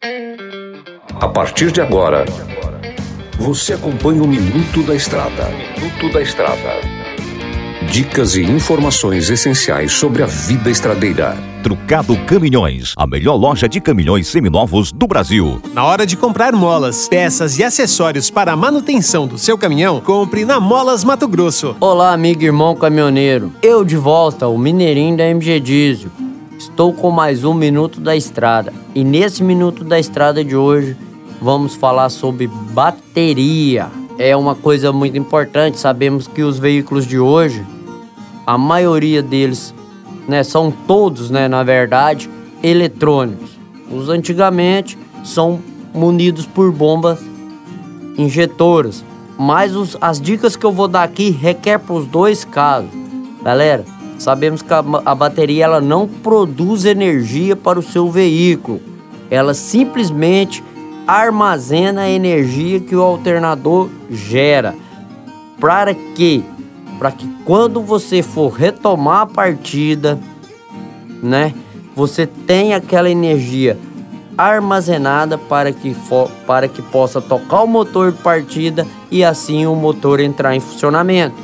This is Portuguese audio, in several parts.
A partir de agora, você acompanha o Minuto da Estrada. Minuto da Estrada. Dicas e informações essenciais sobre a vida estradeira. Trucado Caminhões, a melhor loja de caminhões seminovos do Brasil. Na hora de comprar molas, peças e acessórios para a manutenção do seu caminhão, compre na Molas Mato Grosso. Olá, amigo e irmão caminhoneiro. Eu de volta, o Mineirinho da MG Diesel. Estou com mais um Minuto da Estrada. E nesse Minuto da Estrada de hoje, vamos falar sobre bateria. É uma coisa muito importante. Sabemos que os veículos de hoje, a maioria deles, né, são todos, né, na verdade, eletrônicos. Os antigamente são munidos por bombas injetoras. Mas os, as dicas que eu vou dar aqui requer para os dois casos. Galera, sabemos que a, a bateria ela não produz energia para o seu veículo. Ela simplesmente armazena a energia que o alternador gera. Para quê? Para que quando você for retomar a partida, né, você tenha aquela energia armazenada para que, for, para que possa tocar o motor de partida e assim o motor entrar em funcionamento.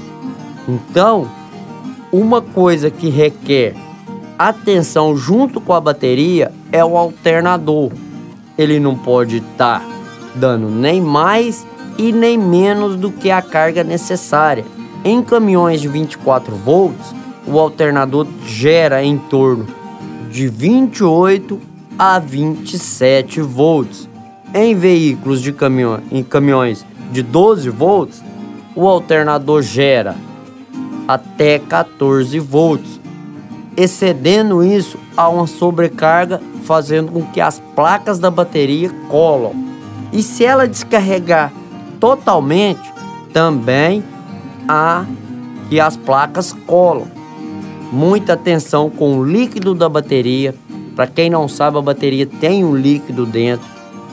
Então, uma coisa que requer atenção junto com a bateria é o alternador. Ele não pode estar tá dando nem mais e nem menos do que a carga necessária. Em caminhões de 24 volts, o alternador gera em torno de 28 a 27 volts. Em veículos de caminhão, em caminhões de 12 volts, o alternador gera até 14 volts. Excedendo isso, há uma sobrecarga fazendo com que as placas da bateria colam. E se ela descarregar totalmente, também há que as placas colam. Muita atenção com o líquido da bateria. Para quem não sabe, a bateria tem um líquido dentro.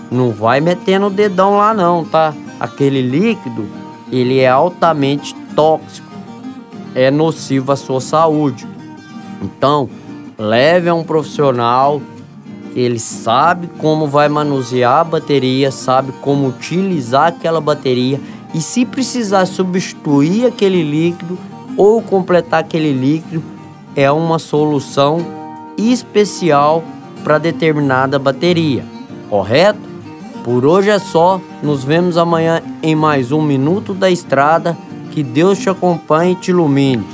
Não vai metendo o dedão lá não, tá? Aquele líquido, ele é altamente tóxico é nocivo à sua saúde. Então, leve a um profissional ele sabe como vai manusear a bateria, sabe como utilizar aquela bateria e se precisar substituir aquele líquido ou completar aquele líquido, é uma solução especial para determinada bateria, correto? Por hoje é só, nos vemos amanhã em mais um Minuto da Estrada que Deus te acompanhe e te ilumine.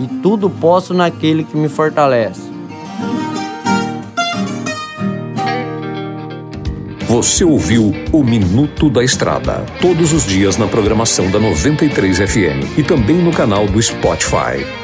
E tudo posso naquele que me fortalece. Você ouviu o Minuto da Estrada, todos os dias na programação da 93 FM e também no canal do Spotify.